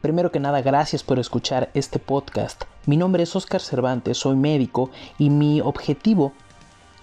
Primero que nada, gracias por escuchar este podcast. Mi nombre es Oscar Cervantes, soy médico y mi objetivo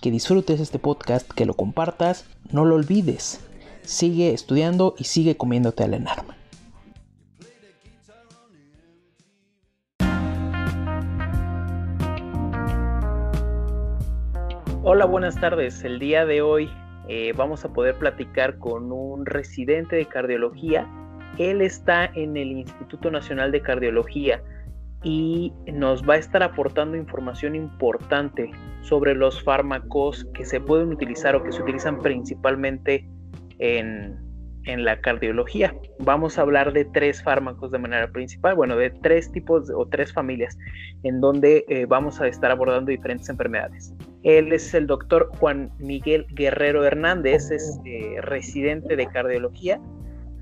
que disfrutes este podcast, que lo compartas, no lo olvides. Sigue estudiando y sigue comiéndote al enarma. Hola, buenas tardes. El día de hoy eh, vamos a poder platicar con un residente de cardiología. Él está en el Instituto Nacional de Cardiología y nos va a estar aportando información importante sobre los fármacos que se pueden utilizar o que se utilizan principalmente en, la cardiología. Vamos a hablar de tres fármacos de manera principal, bueno, de tres tipos o tres familias en donde eh, vamos a estar abordando diferentes enfermedades. Él es el doctor Juan Miguel Guerrero Hernández, es eh, residente de cardiología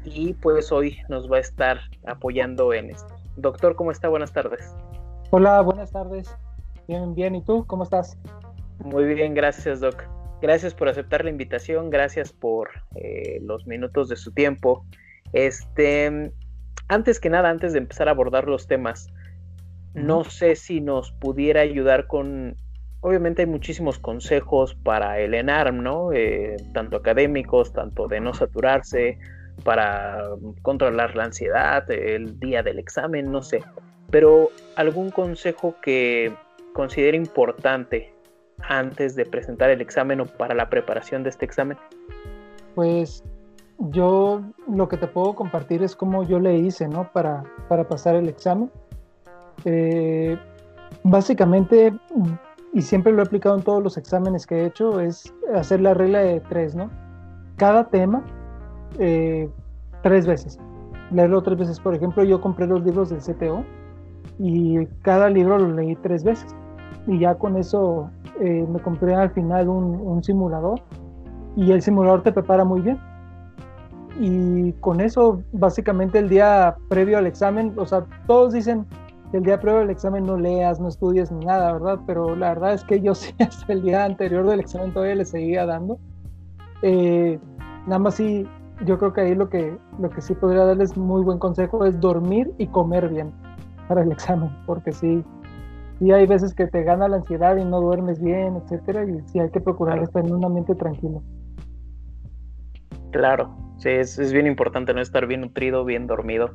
y pues hoy nos va a estar apoyando en esto. Doctor, ¿cómo está? Buenas tardes. Hola, buenas tardes. Bien, bien. ¿Y tú? ¿Cómo estás? Muy bien, gracias, Doc. Gracias por aceptar la invitación, gracias por eh, los minutos de su tiempo. Este, antes que nada, antes de empezar a abordar los temas, no sé si nos pudiera ayudar con, obviamente hay muchísimos consejos para el ENARM, ¿no? Eh, tanto académicos, tanto de no saturarse, para controlar la ansiedad, el día del examen, no sé. Pero algún consejo que considere importante antes de presentar el examen o para la preparación de este examen. Pues yo lo que te puedo compartir es cómo yo le hice, ¿no? Para, para pasar el examen. Eh, básicamente, y siempre lo he aplicado en todos los exámenes que he hecho, es hacer la regla de tres, ¿no? Cada tema eh, tres veces. Leerlo tres veces. Por ejemplo, yo compré los libros del CTO y cada libro lo leí tres veces. Y ya con eso eh, me compré al final un, simulador y el simulador te prepara muy bien. Y con eso, básicamente el día previo al examen, o sea, todos dicen que el día previo al examen no leas, no estudies ni nada, ¿verdad? Pero la verdad es que yo sí, hasta el día anterior del examen todavía le seguía dando. Eh, nada más sí yo creo que ahí lo que, lo que sí podría darles muy buen consejo es dormir y comer bien para el examen, porque sí, sí hay veces que te gana la ansiedad y no duermes bien, etcétera, y sí hay que procurar estar en un ambiente tranquilo. Claro, sí, es, es bien importante no estar bien nutrido, bien dormido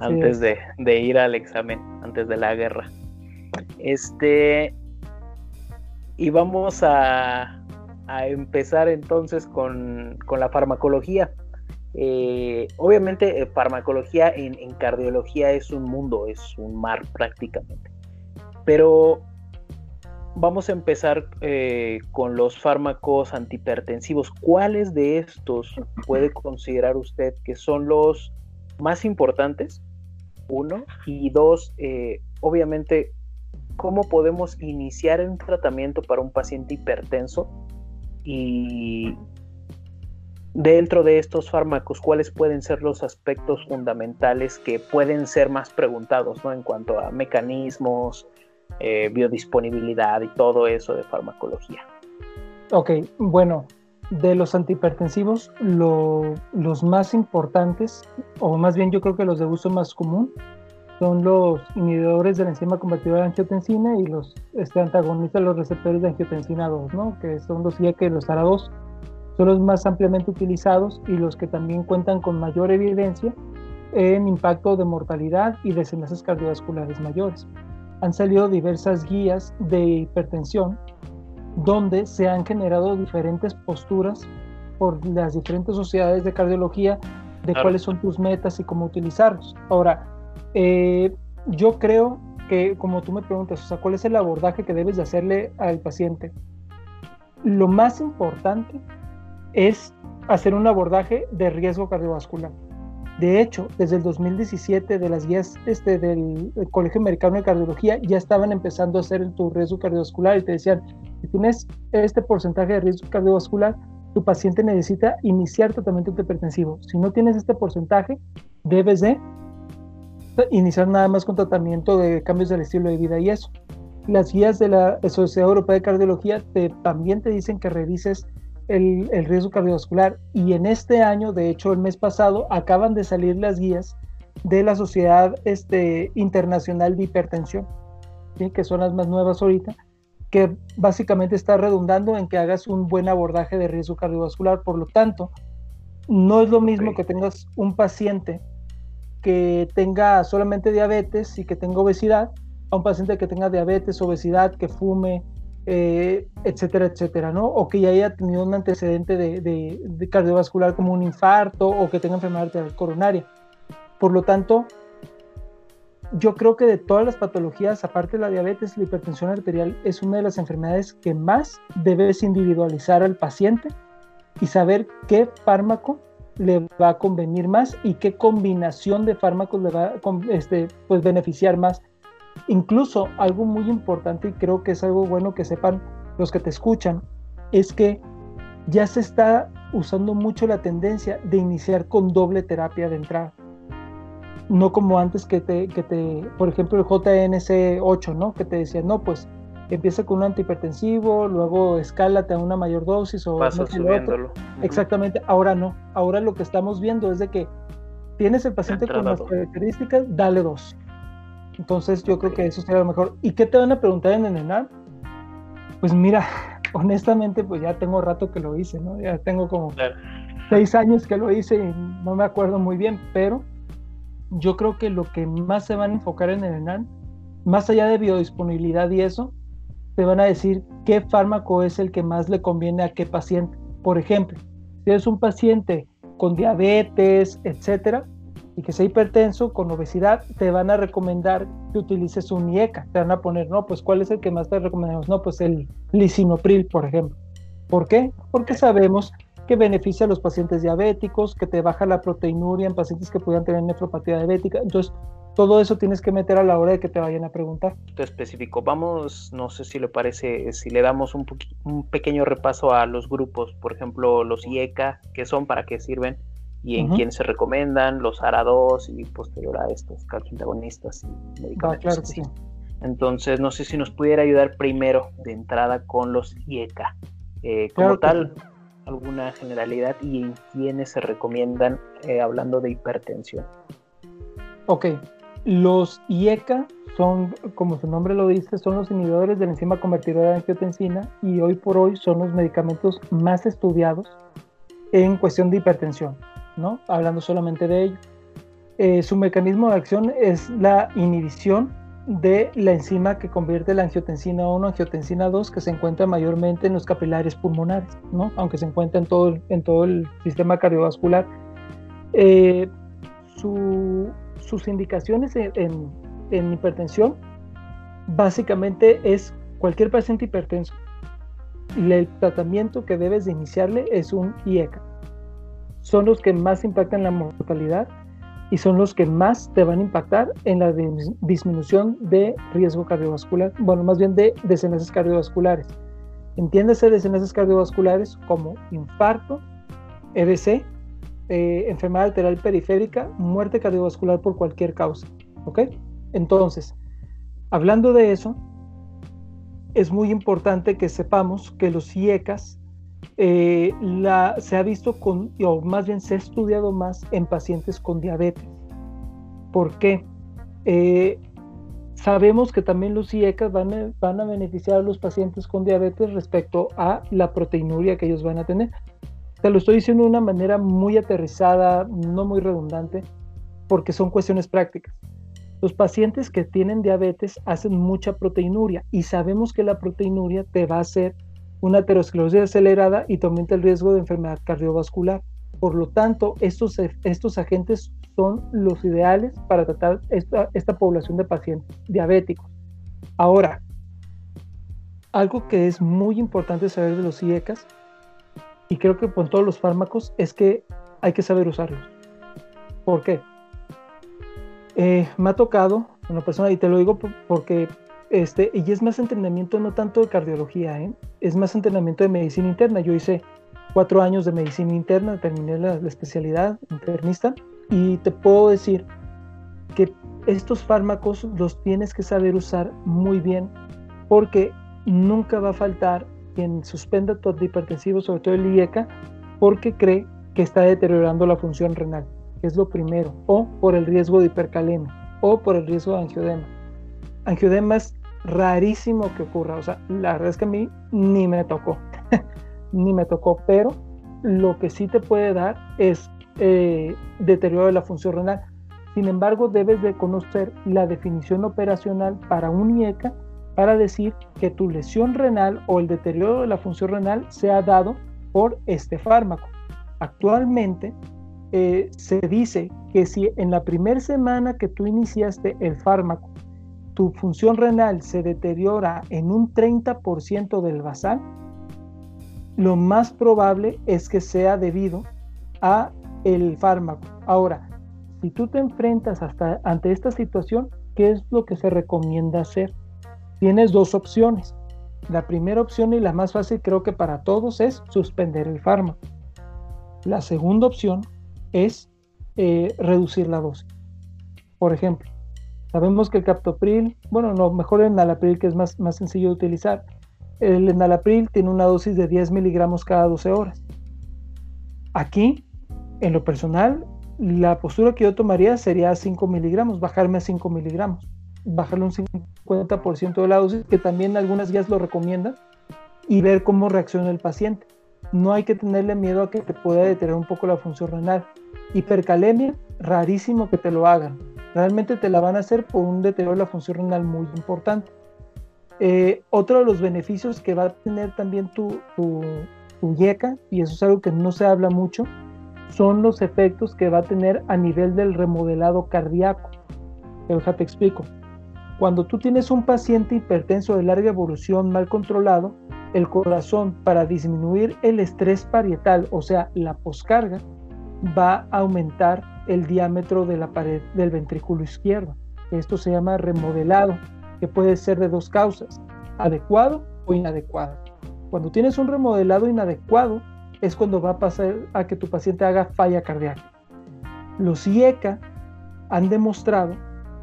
antes de, de, ir al examen, antes de la guerra. Este, y vamos a, a empezar entonces con, con la farmacología. Eh, obviamente, eh, farmacología en, cardiología es un mundo, es un mar prácticamente. Pero vamos a empezar eh, con los fármacos antihipertensivos. ¿Cuáles de estos puede considerar usted que son los más importantes uno. Y dos, obviamente, ¿cómo podemos iniciar un tratamiento para un paciente hipertenso? Y dentro de estos fármacos, ¿cuáles pueden ser los aspectos fundamentales que pueden ser más preguntados ¿no? en cuanto a mecanismos, eh, biodisponibilidad y todo eso de farmacología? Ok, bueno, de los antihipertensivos, los más importantes, o más bien yo creo que los de uso más común, son los inhibidores de la enzima convertidora de angiotensina y los este, antagonistas de los receptores de angiotensina 2, ¿no? que son los IEC y los ARA2. Son los más ampliamente utilizados y los que también cuentan con mayor evidencia en impacto de mortalidad y desenlaces cardiovasculares mayores. Han salido diversas guías de hipertensión donde se han generado diferentes posturas por las diferentes sociedades de cardiología de cuáles son tus metas y cómo utilizarlos. Ahora, eh, yo creo que, como tú me preguntas, o sea, ¿cuál es el abordaje que debes de hacerle al paciente? Lo más importante es hacer un abordaje de riesgo cardiovascular. De hecho, desde el 2017 de las guías este, del Colegio Americano de Cardiología ya estaban empezando a hacer tu riesgo cardiovascular y te decían, si tienes este porcentaje de riesgo cardiovascular, tu paciente necesita iniciar tratamiento hipertensivo. Si no tienes este porcentaje, debes de iniciar nada más con tratamiento de cambios del estilo de vida y eso. Las guías de la Sociedad Europea de Cardiología también te dicen que revises el, riesgo cardiovascular. Y en este año, de hecho el mes pasado, acaban de salir las guías de la Sociedad este, Internacional de Hipertensión, que son las más nuevas ahorita, que básicamente está redundando en que hagas un buen abordaje de riesgo cardiovascular. Por lo tanto, no es lo mismo que tengas un paciente que tenga solamente diabetes y que tenga obesidad, a un paciente que tenga diabetes, obesidad, que fume, eh, etcétera, etcétera, ¿no? O que ya haya tenido un antecedente de, cardiovascular como un infarto o que tenga enfermedad coronaria. Por lo tanto, yo creo que de todas las patologías, aparte de la diabetes, la hipertensión arterial es una de las enfermedades que más debes individualizar al paciente y saber qué fármaco le va a convenir más y qué combinación de fármacos le va a este, pues, beneficiar más Incluso algo muy importante y creo que es algo bueno que sepan los que te escuchan, es que ya se está usando mucho la tendencia de iniciar con doble terapia de entrada. No como antes que te, que te por ejemplo, el JNC8, ¿no? Que te decía, no, pues empieza con un antihipertensivo, luego escálate a una mayor dosis o Pasa subiéndolo. Exactamente, ahora no. Ahora lo que estamos viendo es de que tienes el paciente con las características, dale dos. Entonces yo creo que eso sería lo mejor. ¿Y qué te van a preguntar en el ENAR? Pues mira, honestamente, pues ya tengo rato que lo hice, ¿no? Ya tengo como seis años que lo hice y no me acuerdo muy bien, pero yo creo que lo que más se van a enfocar en el ENAN, más allá de biodisponibilidad y eso, te van a decir qué fármaco es el que más le conviene a qué paciente. Por ejemplo, si es un paciente con diabetes, etcétera, y que sea hipertenso con obesidad, te van a recomendar que utilices un IECA. Te van a poner, no, pues ¿cuál es el que más te recomendamos? No, pues el lisinopril, por ejemplo. ¿Por qué? Porque sabemos que beneficia a los pacientes diabéticos, que te baja la proteinuria en pacientes que puedan tener nefropatía diabética. Entonces, todo eso tienes que meter a la hora de que te vayan a preguntar. Específico. Vamos, no sé si le parece, si le damos un, un pequeño repaso a los grupos, por ejemplo, los IECA, que son, para qué sirven, y en quién se recomiendan, los ARA2 y posterior a estos calcioantagonistas y medicamentos. Entonces, no sé si nos pudiera ayudar primero de entrada con los IECA. Eh, como tal, alguna generalidad y en quiénes se recomiendan eh, hablando de hipertensión. Ok, los IECA son, como su nombre lo dice, son los inhibidores de la enzima convertidora de angiotensina y hoy por hoy son los medicamentos más estudiados en cuestión de hipertensión. Hablando solamente de ello. Eh, su mecanismo de acción es la inhibición de la enzima que convierte la angiotensina 1 a angiotensina 2 que se encuentra mayormente en los capilares pulmonares, ¿no? aunque se encuentra en todo, en todo el sistema cardiovascular. Eh, sus indicaciones en, en, hipertensión básicamente es cualquier paciente hipertenso. El tratamiento que debes de iniciarle es un IECA son los que más impactan la mortalidad y son los que más te van a impactar en la disminución de riesgo cardiovascular, bueno, más bien de desenlaces cardiovasculares. Entiéndase desenlaces cardiovasculares como infarto, EBC, eh, enfermedad arterial periférica, muerte cardiovascular por cualquier causa. ¿Ok? Entonces, hablando de eso, es muy importante que sepamos que los IECAS eh, se ha visto con, o más bien se ha estudiado más en pacientes con diabetes. ¿Por qué? Eh, sabemos que también los IECAS van a, van a beneficiar a los pacientes con diabetes respecto a la proteinuria que ellos van a tener. Te lo estoy diciendo de una manera muy aterrizada, no muy redundante, porque son cuestiones prácticas. Los pacientes que tienen diabetes hacen mucha proteinuria y sabemos que la proteinuria te va a hacer una aterosclerosis acelerada y te aumenta el riesgo de enfermedad cardiovascular. Por lo tanto, estos, estos agentes son los ideales para tratar esta, esta población de pacientes diabéticos. Ahora, algo que es muy importante saber de los IECAS, y creo que con todos los fármacos, es que hay que saber usarlos. ¿Por qué? Eh, me ha tocado una persona, y te lo digo porque, este, y es más entrenamiento no tanto de cardiología, ¿eh? es más entrenamiento de medicina interna. Yo hice cuatro años de medicina interna, terminé la, especialidad internista, y te puedo decir que estos fármacos los tienes que saber usar muy bien, porque nunca va a faltar quien suspenda tu hipertensivo, sobre todo el IECA, porque cree que está deteriorando la función renal que es lo primero, o por el riesgo de hipercalemia, o por el riesgo de angiodema. Angiodema es rarísimo que ocurra, o sea, la verdad es que a mí ni me tocó, ni me tocó, pero lo que sí te puede dar es eh, deterioro de la función renal. Sin embargo, debes de conocer la definición operacional para un IECA para decir que tu lesión renal o el deterioro de la función renal se ha dado por este fármaco. Actualmente eh, se dice que si en la primera semana que tú iniciaste el fármaco, tu función renal se deteriora en un 30% del basal, lo más probable es que sea debido a el fármaco. Ahora, si tú te enfrentas hasta ante esta situación, ¿qué es lo que se recomienda hacer? Tienes dos opciones. La primera opción y la más fácil creo que para todos es suspender el fármaco. La segunda opción es eh, reducir la dosis. Por ejemplo, sabemos que el captopril, bueno, no, mejor el enalapril que es más, más sencillo de utilizar. El enalapril tiene una dosis de 10 miligramos cada 12 horas. Aquí, en lo personal, la postura que yo tomaría sería 5 miligramos, bajarme a 5 miligramos, bajarle un 50% de la dosis, que también algunas guías lo recomiendan, y ver cómo reacciona el paciente no hay que tenerle miedo a que te pueda detener un poco la función renal. Hipercalemia, rarísimo que te lo hagan. Realmente te la van a hacer por un deterioro de la función renal muy importante. Eh, otro de los beneficios que va a tener también tu, tu, YECA, y eso es algo que no se habla mucho, son los efectos que va a tener a nivel del remodelado cardíaco. Pero te explico. Cuando tú tienes un paciente hipertenso de larga evolución mal controlado, el corazón para disminuir el estrés parietal, o sea, la poscarga, va a aumentar el diámetro de la pared del ventrículo izquierdo. Esto se llama remodelado, que puede ser de dos causas, adecuado o inadecuado. Cuando tienes un remodelado inadecuado, es cuando va a pasar a que tu paciente haga falla cardíaca. Los IECA han demostrado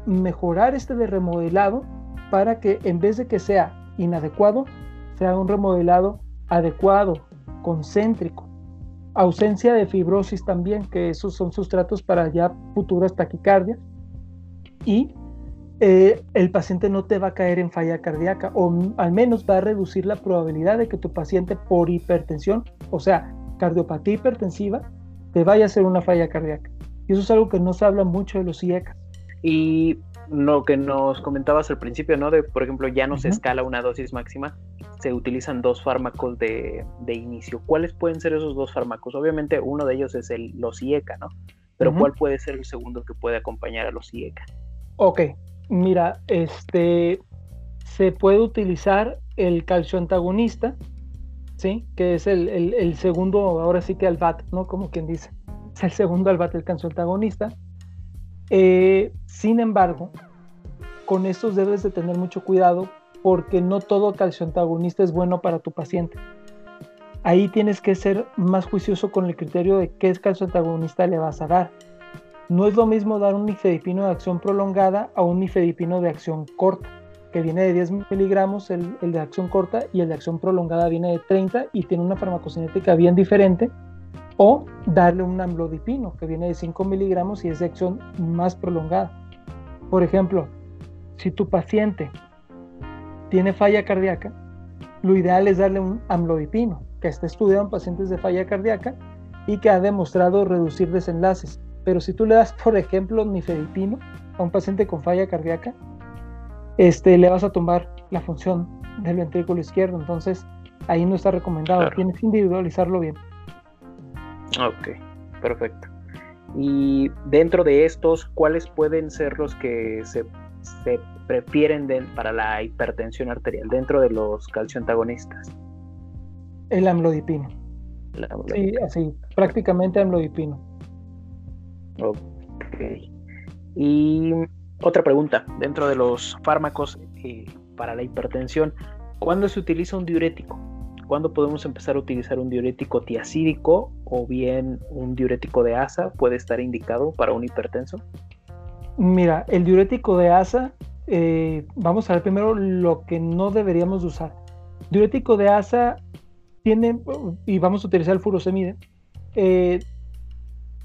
mejorar este de remodelado para que en vez de que sea inadecuado, sea un remodelado adecuado, concéntrico. Ausencia de fibrosis también, que esos son sustratos para ya futuras taquicardias. Y eh, el paciente no te va a caer en falla cardíaca o al menos va a reducir la probabilidad de que tu paciente por hipertensión, o sea, cardiopatía hipertensiva, te vaya a hacer una falla cardíaca. Y eso es algo que no se habla mucho de los IECA. Y lo que nos comentabas al principio, ¿no? De, por ejemplo, ya no se escala una dosis máxima, se utilizan dos fármacos de, inicio. ¿Cuáles pueden ser esos dos fármacos? Obviamente uno de ellos es el, los IECA, ¿no? Pero ¿cuál puede ser el segundo que puede acompañar a los IECA? Ok, mira, este, se puede utilizar el calcio antagonista, ¿sí? Que es el, el, segundo, ahora sí que al BAT, ¿no? Como quien dice. Es el segundo al BAT, el calcio antagonista Eh, sin embargo, con estos debes de tener mucho cuidado porque no todo calcio antagonista es bueno para tu paciente. Ahí tienes que ser más juicioso con el criterio de qué calcio antagonista le vas a dar. No es lo mismo dar un nifedipino de acción prolongada a un nifedipino de acción corta, que viene de 10 miligramos el, el de acción corta y el de acción prolongada viene de 30 y tiene una farmacocinética bien diferente o darle un amlodipino que viene de 5 miligramos y es de acción más prolongada. Por ejemplo, si tu paciente tiene falla cardíaca, lo ideal es darle un amlodipino que está estudiado en pacientes de falla cardíaca y que ha demostrado reducir desenlaces. Pero si tú le das, por ejemplo, nifedipino a un paciente con falla cardíaca, este, le vas a tumbar la función del ventrículo izquierdo. Entonces, ahí no está recomendado. Tienes que individualizarlo bien. Ok, perfecto. Y dentro de estos, ¿cuáles pueden ser los que se, prefieren para la hipertensión arterial dentro de los calcioantagonistas? El amlodipino. Sí, así, prácticamente amlodipino. Ok. Y otra pregunta, dentro de los fármacos eh, para la hipertensión, ¿cuándo se utiliza un diurético? ¿Cuándo podemos empezar a utilizar un diurético tiacídico o bien un diurético de asa? ¿Puede estar indicado para un hipertenso? Mira, el diurético de asa, eh, vamos a ver primero lo que no deberíamos usar. Diurético de asa tiene, y vamos a utilizar el furosemide, eh,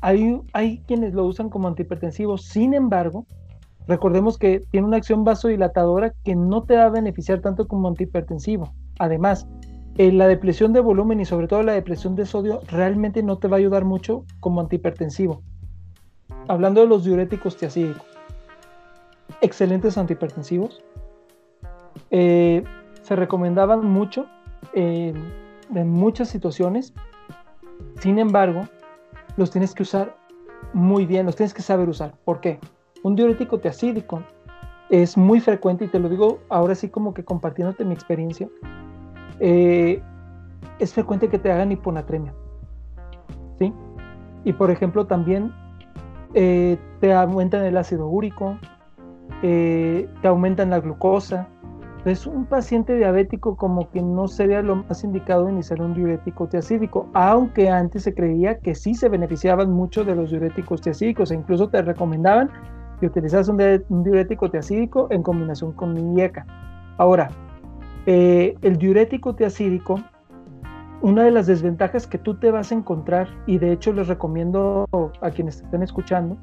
hay, hay quienes lo usan como antihipertensivo, sin embargo, recordemos que tiene una acción vasodilatadora que no te va a beneficiar tanto como antihipertensivo. Además, eh, la depresión de volumen y sobre todo la depresión de sodio realmente no te va a ayudar mucho como antihipertensivo. Hablando de los diuréticos tiacídicos, excelentes antihipertensivos, eh, se recomendaban mucho eh, en muchas situaciones, sin embargo, los tienes que usar muy bien, los tienes que saber usar. ¿Por qué? Un diurético tiacídico es muy frecuente y te lo digo ahora sí como que compartiéndote mi experiencia eh, es frecuente que te hagan hiponatremia. ¿sí? Y por ejemplo también eh, te aumentan el ácido úrico, eh, te aumentan la glucosa. Es un paciente diabético como que no sería lo más indicado iniciar un diurético tiacídico, aunque antes se creía que sí se beneficiaban mucho de los diuréticos tiacídicos e incluso te recomendaban que utilizaras un, diurético tiacídico en combinación con IECA. Ahora, eh, el diurético tiacídico, una de las desventajas que tú te vas a encontrar, y de hecho les recomiendo a quienes estén escuchando,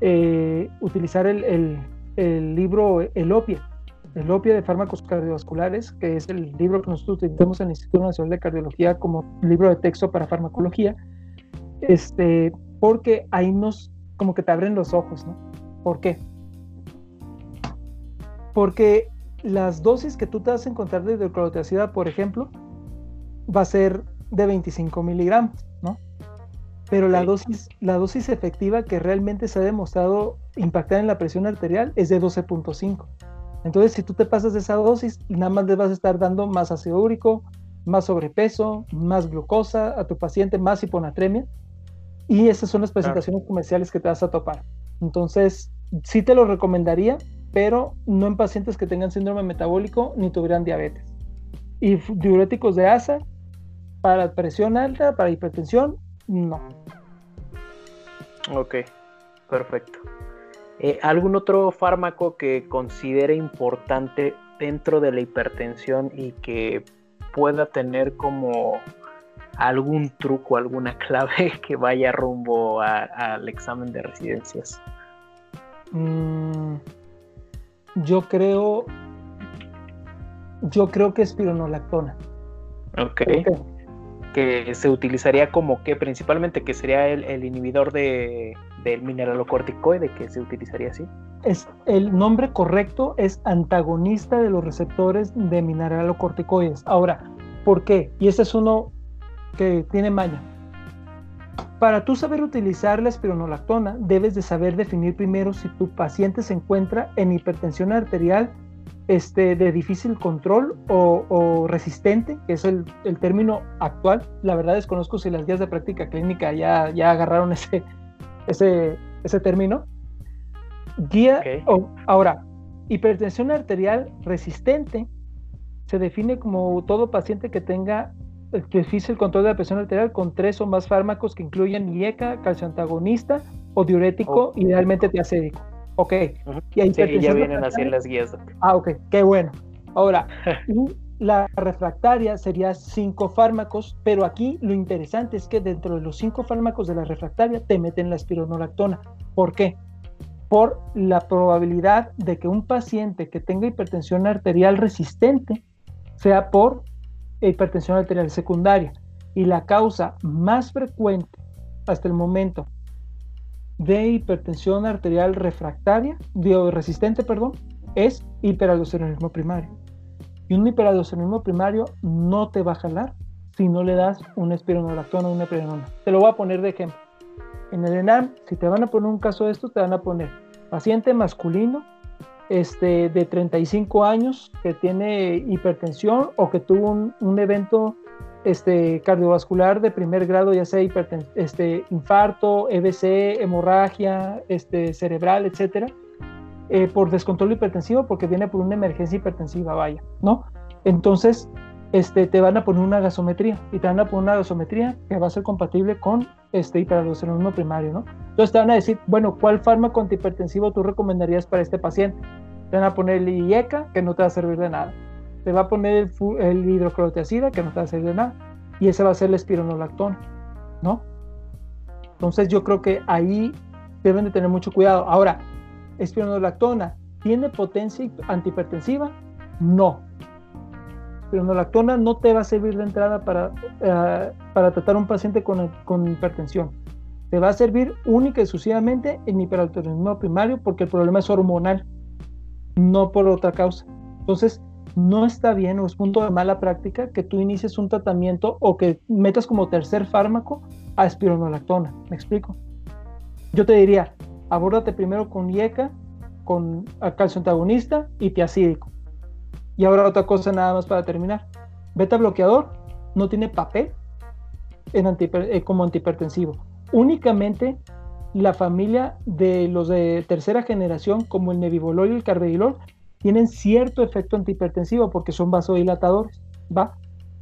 eh, utilizar el, libro El Opia, el Opia de fármacos cardiovasculares, que es el libro que nosotros utilizamos en el Instituto Nacional de Cardiología como libro de texto para farmacología, este, porque ahí nos, como que te abren los ojos, ¿no? ¿Por qué? Porque las dosis que tú te vas a encontrar de hidroclorotiazida, por ejemplo, va a ser de 25 miligramos, ¿no? Pero la, dosis, la dosis efectiva que realmente se ha demostrado impactar en la presión arterial es de 12.5. Entonces, si tú te pasas de esa dosis, nada más le vas a estar dando más ácido úrico, más sobrepeso, más glucosa a tu paciente, más hiponatremia. Y esas son las presentaciones comerciales que te vas a topar. Entonces, sí te lo recomendaría, pero no en pacientes que tengan síndrome metabólico ni tuvieran diabetes. Y diuréticos de asa, para presión alta, para hipertensión, no. Ok, perfecto. Eh, ¿Algún otro fármaco que considere importante dentro de la hipertensión y que pueda tener como algún truco, alguna clave que vaya rumbo al examen de residencias? Mm, yo creo. Yo creo que es pironolactona. Ok. Que se utilizaría como que principalmente que sería el, inhibidor de, del mineralocorticoide que se utilizaría así. Es, el nombre correcto es antagonista de los receptores de mineralocorticoides. Ahora, ¿por qué? Y ese es uno que tiene maña. Para tú saber utilizar la espironolactona, debes de saber definir primero si tu paciente se encuentra en hipertensión arterial este, de difícil control o, resistente, que es el, término actual. La verdad desconozco si las guías de práctica clínica ya, ya agarraron ese, ese, ese término. Guía, ahora, hipertensión arterial resistente se define como todo paciente que tenga difícil control de la presión arterial con tres o más fármacos que incluyen IECA, calcio antagonista o diurético, idealmente tiacédico. Ok. y sí, ya vienen así en las guías. Ah, ok, qué bueno. Ahora, la refractaria sería cinco fármacos, pero aquí lo interesante es que dentro de los cinco fármacos de la refractaria te meten la espironolactona. ¿Por qué? Por la probabilidad de que un paciente que tenga hipertensión arterial resistente sea por hipertensión arterial secundaria. Y la causa más frecuente hasta el momento de hipertensión arterial refractaria, resistente, perdón, es hiperaldosteronismo primario. Y un hiperaldosteronismo primario no te va a jalar si no le das una espironolactona o una eprenona. Te lo voy a poner de ejemplo. En el ENAM, si te van a poner un caso de esto, te van a poner paciente masculino este, de 35 años que tiene hipertensión o que tuvo un, evento este, cardiovascular de primer grado, ya sea este, infarto, EBC, hemorragia este, cerebral, etcétera, eh, por descontrol hipertensivo porque viene por una emergencia hipertensiva, vaya, ¿no? Entonces, este, te van a poner una gasometría y te van a poner una gasometría que va a ser compatible con este hiperaldosteronismo primario, ¿no? Entonces te van a decir, bueno, ¿cuál fármaco antihipertensivo tú recomendarías para este paciente? Te van a poner el IECA, que no te va a servir de nada. Te va a poner el, el que no te va a servir de nada. Y ese va a ser el espironolactona, ¿no? Entonces yo creo que ahí deben de tener mucho cuidado. Ahora, espironolactona, ¿tiene potencia antihipertensiva? No. Espironolactona no te va a servir de entrada para, uh, para tratar a un paciente con, con, hipertensión. Te va a servir única y exclusivamente en hiperaldosteronismo primario porque el problema es hormonal, no por otra causa. Entonces, no está bien o es punto de mala práctica que tú inicies un tratamiento o que metas como tercer fármaco a espironolactona. ¿Me explico? Yo te diría, abórdate primero con IECA, con calcio antagonista y tiacídico. Y ahora otra cosa nada más para terminar. Beta bloqueador no tiene papel en eh, como antihipertensivo. Únicamente la familia de los de tercera generación, como el nebivolol y el carvedilol, tienen cierto efecto antihipertensivo porque son vasodilatadores, ¿va?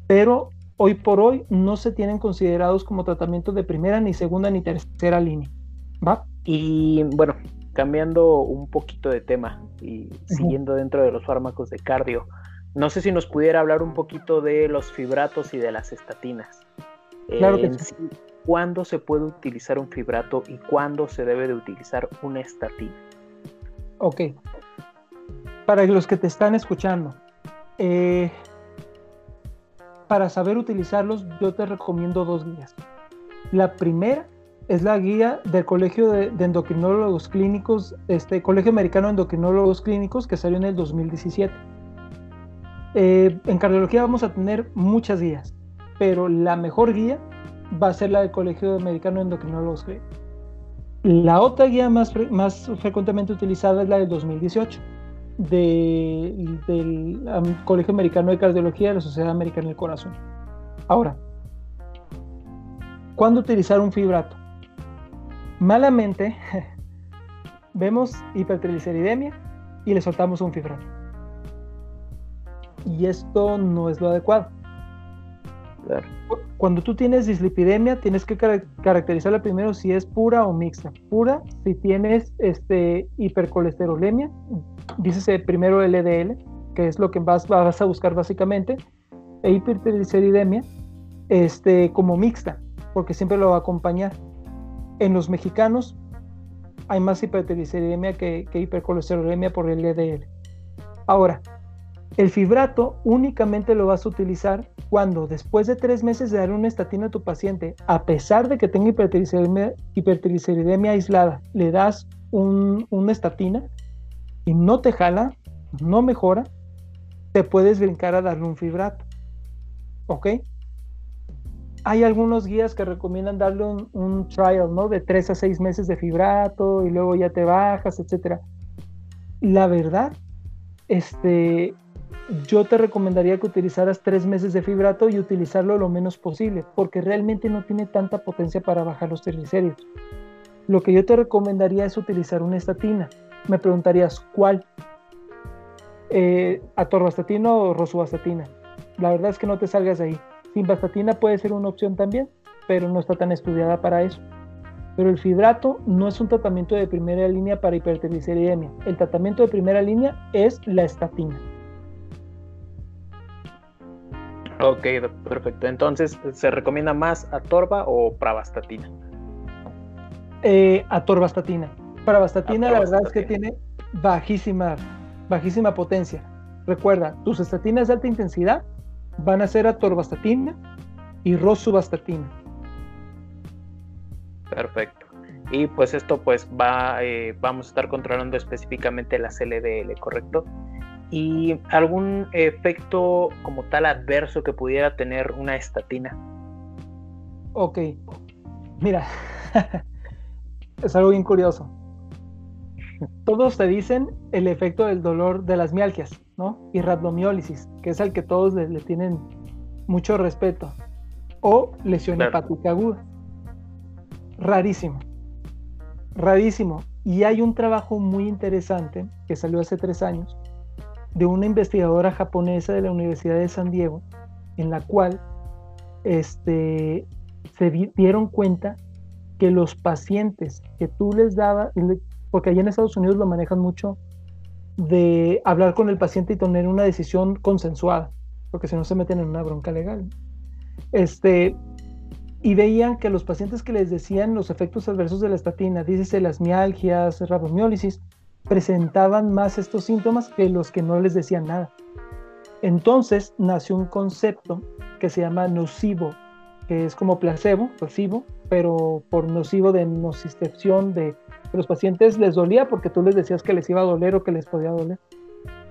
Pero hoy por hoy no se tienen considerados como tratamientos de primera, ni segunda, ni tercera línea, ¿va? Y bueno, cambiando un poquito de tema y siguiendo dentro de los fármacos de cardio, no sé si nos pudiera hablar un poquito de los fibratos y de las estatinas. Claro que sí. ¿Cuándo se puede utilizar un fibrato y cuándo se debe de utilizar una estatina? Ok. Para los que te están escuchando, eh, para saber utilizarlos, yo te recomiendo dos guías. La primera es la guía del Colegio de, Endocrinólogos Clínicos, este Colegio Americano de Endocrinólogos Clínicos, que salió en el 2017. Eh, en cardiología vamos a tener muchas guías, pero la mejor guía va a ser la del Colegio Americano de Endocrinólogos Clínicos. La otra guía más, más frecuentemente utilizada es la del 2018 del Colegio Americano de Cardiología de la Sociedad Americana del Corazón. Ahora, ¿cuándo utilizar un fibrato? Malamente vemos hipertrigliceridemia y le soltamos un fibrato. Y esto no es lo adecuado. Cuando tú tienes dislipidemia, tienes que caracterizarla primero si es pura o mixta. Pura, si tienes este, hipercolesterolemia, dices primero LDL, que es lo que vas, vas a buscar básicamente, e hipertrigliceridemia este, como mixta, porque siempre lo va a acompañar en los mexicanos hay más hipertrigliceridemia que, que hipercolesterolemia por el LDL. Ahora, el fibrato únicamente lo vas a utilizar cuando después de tres meses de dar una estatina a tu paciente, a pesar de que tenga hipertrigliceridemia, aislada, le das una estatina y no te jala, no mejora, te puedes brincar a darle un fibrato. ¿Ok? Hay algunos guías que recomiendan darle un, trial, ¿no? De tres a seis meses de fibrato y luego ya te bajas, etcétera. La verdad, este, yo te recomendaría que utilizaras tres meses de fibrato y utilizarlo lo menos posible, porque realmente no tiene tanta potencia para bajar los triglicéridos. Lo que yo te recomendaría es utilizar una estatina. Me preguntarías, ¿cuál? Eh, ¿Atorvastatina o rosuvastatina? La verdad es que no te salgas de ahí. Simvastatina puede ser una opción también, pero no está tan estudiada para eso. Pero el fibrato no es un tratamiento de primera línea para hipertrigliceridemia. El tratamiento de primera línea es la estatina. Ok, perfecto. Entonces, ¿se recomienda más atorva o pravastatina? Eh, atorvastatina. Pravastatina, la verdad es que tiene bajísima, bajísima potencia. Recuerda, tus estatinas de alta intensidad van a ser atorvastatina y rosuvastatina. Perfecto. Y pues esto pues va, eh, vamos a estar controlando específicamente la LDL, ¿correcto? ¿Y algún efecto como tal adverso que pudiera tener una estatina? Ok, mira, es algo bien curioso. Todos te dicen el efecto del dolor de las mialgias, ¿no? Y rhabdomiólisis, que es al que todos le, tienen mucho respeto. O lesión hepática aguda. Rarísimo. Rarísimo. Y hay un trabajo muy interesante que salió hace tres años de una investigadora japonesa de la Universidad de San Diego, en la cual este, se dieron cuenta que los pacientes que tú les dabas, porque allá en Estados Unidos lo manejan mucho, de hablar con el paciente y tener una decisión consensuada, porque si no se meten en una bronca legal. Este, y veían que los pacientes que les decían los efectos adversos de la estatina, dícese las mialgias, rabdomiólisis, presentaban más estos síntomas que los que no les decían nada. Entonces nació un concepto que se llama nocivo, que es como placebo, nocivo, pero por nocivo de nocicepción, de los pacientes les dolía porque tú les decías que les iba a doler o que les podía doler.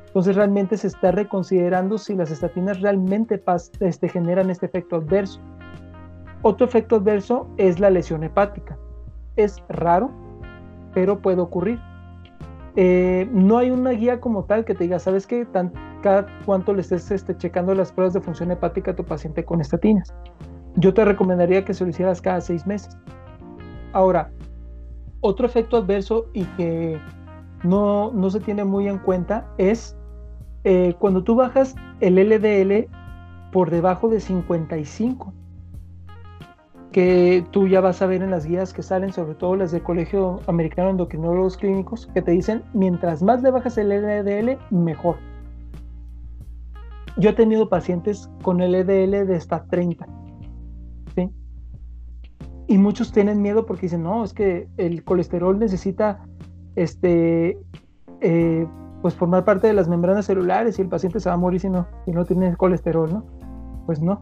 Entonces realmente se está reconsiderando si las estatinas realmente este, generan este efecto adverso. Otro efecto adverso es la lesión hepática. Es raro, pero puede ocurrir. Eh, no hay una guía como tal que te diga, ¿sabes qué? cada cuánto le estés este, checando las pruebas de función hepática a tu paciente con estatinas. Yo te recomendaría que se lo hicieras cada seis meses. Ahora, otro efecto adverso y que no, se tiene muy en cuenta es eh, cuando tú bajas el LDL por debajo de 55 que tú ya vas a ver en las guías que salen, sobre todo las del Colegio Americano de Endocrinólogos Clínicos, que te dicen, mientras más le bajas el LDL, mejor. Yo he tenido pacientes con LDL de hasta 30. Y muchos tienen miedo porque dicen, no, es que el colesterol necesita este, eh, pues formar parte de las membranas celulares y el paciente se va a morir si no, si no tiene colesterol, ¿no? Pues no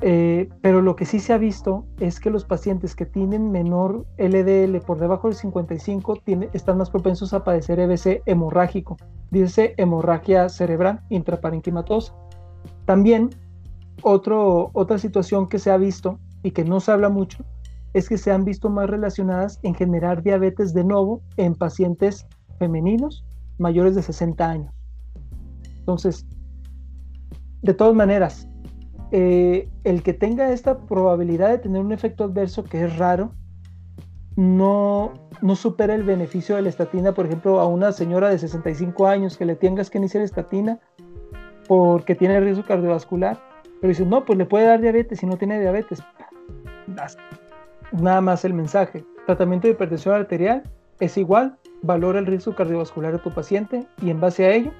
eh, pero lo que sí se ha visto es que los pacientes que tienen menor LDL por debajo del 55 están más propensos a padecer EBC hemorrágico, dice hemorragia cerebral intraparenquimatosa. También otra situación que se ha visto y que no se habla mucho es que se han visto más relacionadas en generar diabetes de nuevo en pacientes femeninos mayores de 60 años. Entonces, de todas maneras, eh, el que tenga esta probabilidad de tener un efecto adverso que es raro, no, no supera el beneficio de la estatina, por ejemplo, a una señora de 65 años que le tengas que iniciar estatina porque tiene riesgo cardiovascular, pero dices, no, pues le puede dar diabetes si no tiene diabetes. Nada más el mensaje. Tratamiento de hipertensión arterial es igual, valora el riesgo cardiovascular de tu paciente y en base a ello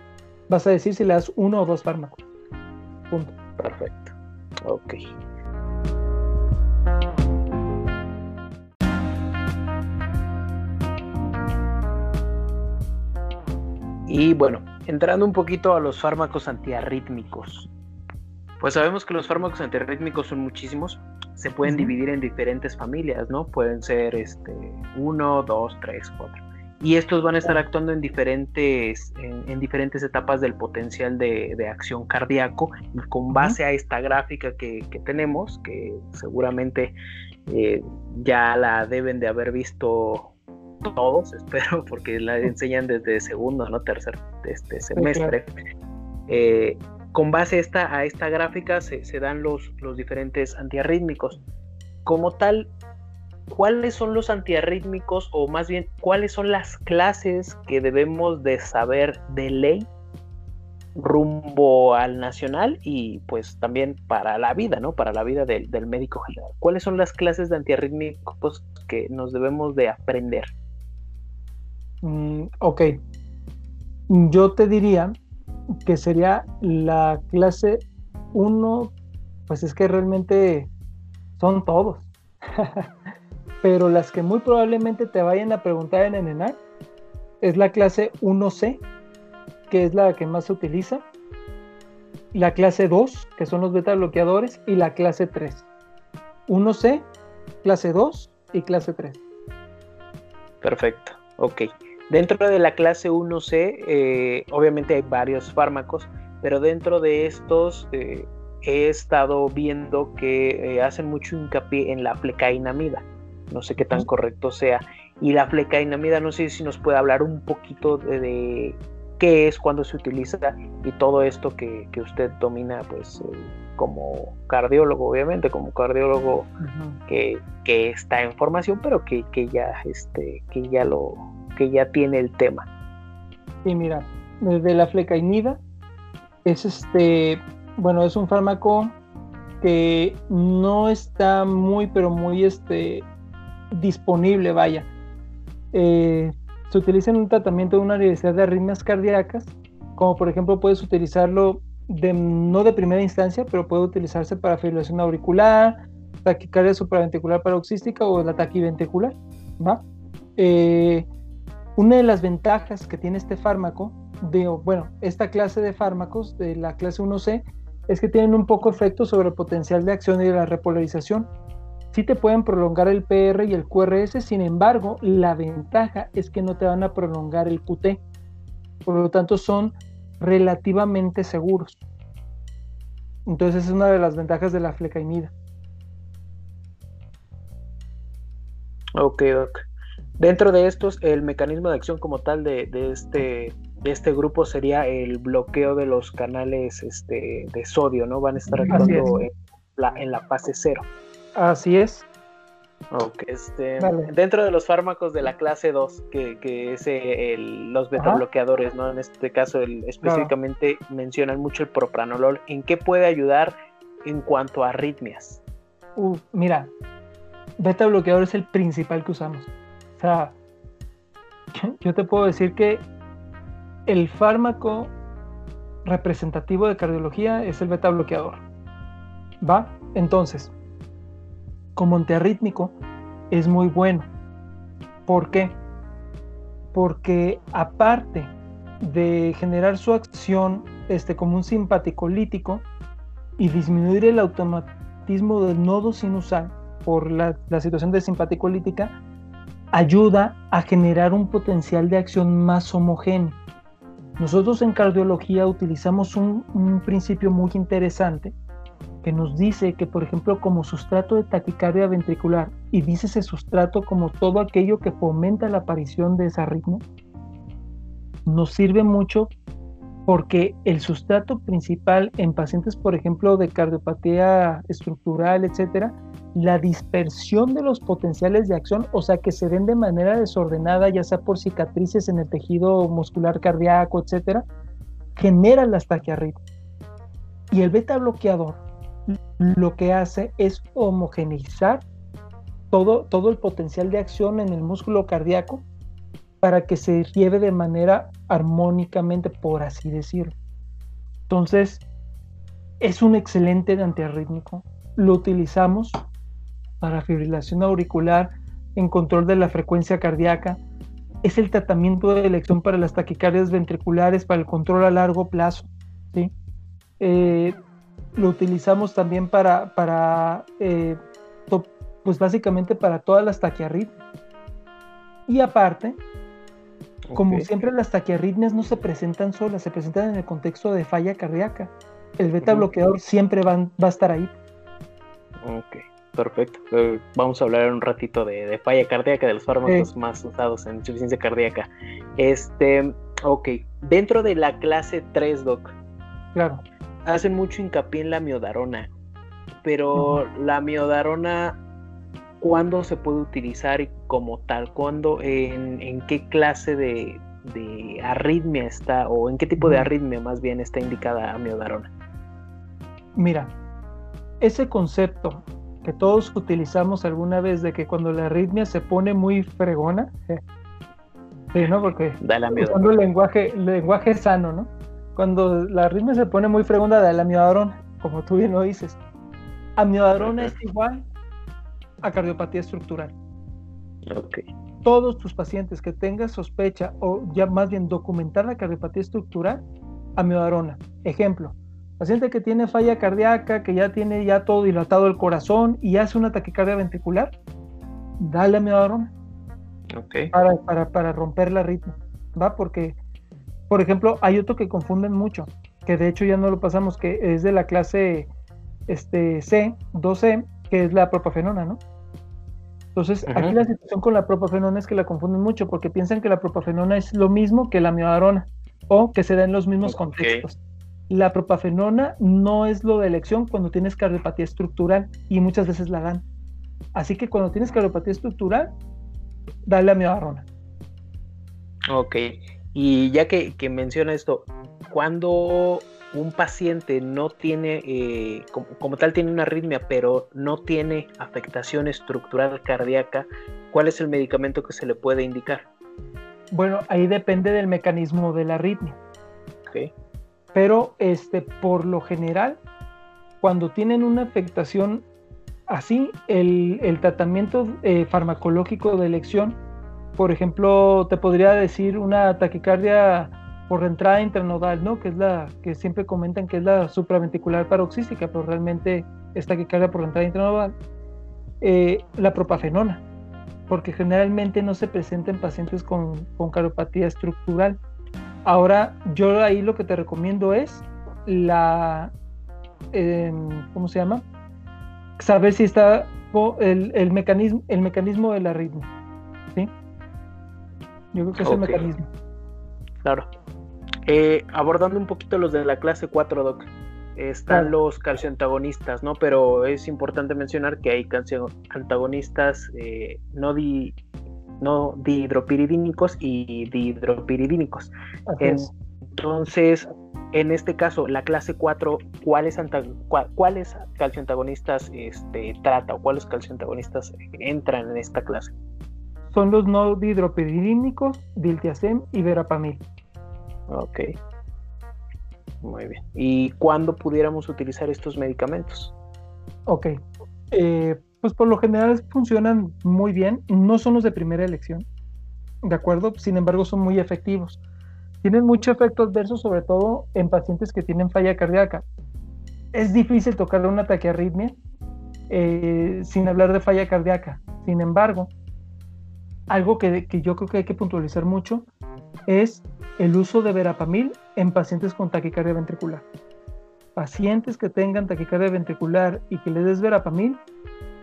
vas a decir si le das uno o dos fármacos. Punto. Perfecto. Ok. Y bueno, entrando un poquito a los fármacos antiarrítmicos. Pues sabemos que los fármacos antiarrítmicos son muchísimos. Se pueden dividir en diferentes familias, ¿no? Pueden ser este, uno, dos, tres, cuatro y estos van a estar actuando en diferentes, en, diferentes etapas del potencial de, acción cardíaco y con base a esta gráfica que, tenemos, que seguramente eh, ya la deben de haber visto todos, espero, porque la enseñan desde segundo, ¿no? Tercer este semestre. Eh, con base esta, a esta gráfica se, se dan los, los diferentes antiarrítmicos. Como tal, ¿cuáles son los antiarrítmicos o más bien cuáles son las clases que debemos de saber de ley rumbo al nacional y pues también para la vida, ¿no? Para la vida del, médico general. ¿Cuáles son las clases de antiarrítmicos que nos debemos de aprender? Mm, ok. Yo te diría que sería la clase 1, pues es que realmente son todos. Pero las que muy probablemente te vayan a preguntar en ENENAC es la clase 1C, que es la que más se utiliza, la clase 2, que son los beta bloqueadores, y la clase 3. 1C, clase 2 y clase 3. Perfecto, ok. Dentro de la clase 1C, eh, obviamente hay varios fármacos, pero dentro de estos eh, he estado viendo que eh, hacen mucho hincapié en la flecainamida. No sé qué tan correcto sea. Y la flecainamida, no sé si nos puede hablar un poquito de qué es, cuándo se utiliza y todo esto que, usted domina pues eh, como cardiólogo, obviamente, como cardiólogo que, está en formación, pero que, ya este, que ya lo, que ya tiene el tema. Sí, mira, desde la flecainida es este, bueno, es un fármaco que no está muy, pero muy este disponible, vaya. Eh, se utiliza en un tratamiento de una diversidad de arritmias cardíacas, como por ejemplo puedes utilizarlo de, no de primera instancia, pero puede utilizarse para fibrilación auricular, taquicardia supraventricular paroxística o la taquiventricular. ¿va? Eh, una de las ventajas que tiene este fármaco, de, bueno, esta clase de fármacos de la clase 1C, es que tienen un poco efecto sobre el potencial de acción y la repolarización Sí te pueden prolongar el PR y el QRS, sin embargo, la ventaja es que no te van a prolongar el QT. Por lo tanto, son relativamente seguros. Entonces, es una de las ventajas de la flecainida. Ok, ok. Dentro de estos, el mecanismo de acción como tal de, este, de este grupo sería el bloqueo de los canales este, de sodio, ¿no? Van a estar actuando en la, en la fase cero. Así es. Este, Dentro de los fármacos de la clase 2, que, es el, los betabloqueadores, ¿no? En este caso, específicamente mencionan mucho el propranolol. ¿En qué puede ayudar en cuanto a arritmias? mira, beta bloqueador es el principal que usamos. O sea, yo te puedo decir que el fármaco representativo de cardiología es el beta bloqueador. ¿Va? Entonces, como antiarrítmico es muy bueno. ¿Por qué? Porque aparte de generar su acción este, como un simpático lítico y disminuir el automatismo del nodo sinusal por la, situación de simpático lítica, ayuda a generar un potencial de acción más homogéneo. Nosotros en cardiología utilizamos un principio muy interesante que nos dice que, por ejemplo, como sustrato de taquicardia ventricular, y dice ese sustrato como todo aquello que fomenta la aparición de esa arritmia, nos sirve mucho porque el sustrato principal en pacientes, por ejemplo, de cardiopatía estructural, etcétera, la dispersión de los potenciales de acción, o sea, que se den de manera desordenada, ya sea por cicatrices en el tejido muscular cardíaco, etcétera, genera las taquiarritmias. Y el beta bloqueador lo que hace es homogeneizar todo, todo el potencial de acción en el músculo cardíaco para que se lleve de manera armónicamente, por así decirlo. Entonces, es un excelente antiarrítmico. Lo utilizamos para fibrilación auricular, en control de la frecuencia cardíaca. Es el tratamiento de elección para las taquicardias ventriculares, para el control a largo plazo. ¿sí? Eh, lo utilizamos también para, para eh, pues básicamente para todas las taquiarritmias. Y aparte, como siempre las taquiarritmias no se presentan solas, se presentan en el contexto de falla cardíaca. El beta bloqueador siempre va, va, a estar ahí. Ok, perfecto. Eh, vamos a hablar un ratito de, falla cardíaca, de los fármacos más usados en insuficiencia cardíaca. Este, ok, dentro de la clase 3, Doc. Claro hacen mucho hincapié en la miodarona, pero la miodarona ¿cuándo se puede utilizar y como tal? ¿Cuándo, en, qué clase de, arritmia está o en qué tipo de arritmia más bien está indicada amiodarona? Mira, ese concepto que todos utilizamos alguna vez de que cuando la arritmia se pone muy fregona, sí, ¿no? Porque cuando el lenguaje, el lenguaje sano, ¿no? Cuando la arritmia se pone muy fregona, da la amiodarona, como tú bien lo dices. Amiodarona es igual a cardiopatía estructural. Todos tus pacientes que tengan sospecha o ya más bien documentar la cardiopatía estructural, amiodarona. Ejemplo, paciente que tiene falla cardíaca, que ya tiene ya todo dilatado el corazón y hace una taquicardia ventricular, dale amiodarona. Okay. Para, para, para romper la ritmo, ¿va? Porque, por ejemplo, hay otro que confunden mucho, que de hecho ya no lo pasamos, que es de la clase este, C, 2C, que es la propafenona, ¿no? Entonces, aquí la situación con la propafenona es que la confunden mucho porque piensan que la propafenona es lo mismo que la miodarona o que se da en los mismos contextos. La propafenona no es lo de elección cuando tienes cardiopatía estructural y muchas veces la dan. Así que cuando tienes cardiopatía estructural, dale a miodarona. Ok, y ya que, que menciona esto, cuando un paciente no tiene, eh, como, tal tiene una arritmia, pero no tiene afectación estructural cardíaca, ¿cuál es el medicamento que se le puede indicar? Bueno, ahí depende del mecanismo de la arritmia. Pero este, por lo general, cuando tienen una afectación así, el, tratamiento eh, farmacológico de elección, por ejemplo, te podría decir una taquicardia por entrada intranodal, ¿no? Que es la que siempre comentan que es la supraventricular paroxística, pero realmente esta que carga por entrada intranodal, eh, la propafenona, porque generalmente no se presenta en pacientes con, con cardiopatía estructural. Ahora, yo ahí lo que te recomiendo es la, em, ¿cómo se llama? Saber si está el, el, mecanismo, el mecanismo de la ritmo, ¿sí? Yo creo que es el mecanismo. Claro. Eh, abordando un poquito los de la clase 4, Doc, están los calcioantagonistas, ¿no? Pero es importante mencionar que hay calcioantagonistas eh, no, di, no dihidropiridínicos y dihidropiridínicos. Entonces, en este caso, la clase 4, ¿cuáles, ¿cuáles calcioantagonistas este, trata o cuáles calcioantagonistas entran en esta clase? Son los no dihidropiridínicos, diltiazem y verapamil. Ok. Muy bien. ¿Y cuándo pudiéramos utilizar estos medicamentos? Ok. Eh, pues por lo general funcionan muy bien. No son los de primera elección. ¿De acuerdo? Sin embargo, son muy efectivos. Tienen mucho efecto adverso, sobre todo en pacientes que tienen falla cardíaca. Es difícil tocar una taquiarritmia eh, sin hablar de falla cardíaca. Sin embargo, algo que, que yo creo que hay que puntualizar mucho es el uso de verapamil en pacientes con taquicardia ventricular. Pacientes que tengan taquicardia ventricular y que les des verapamil,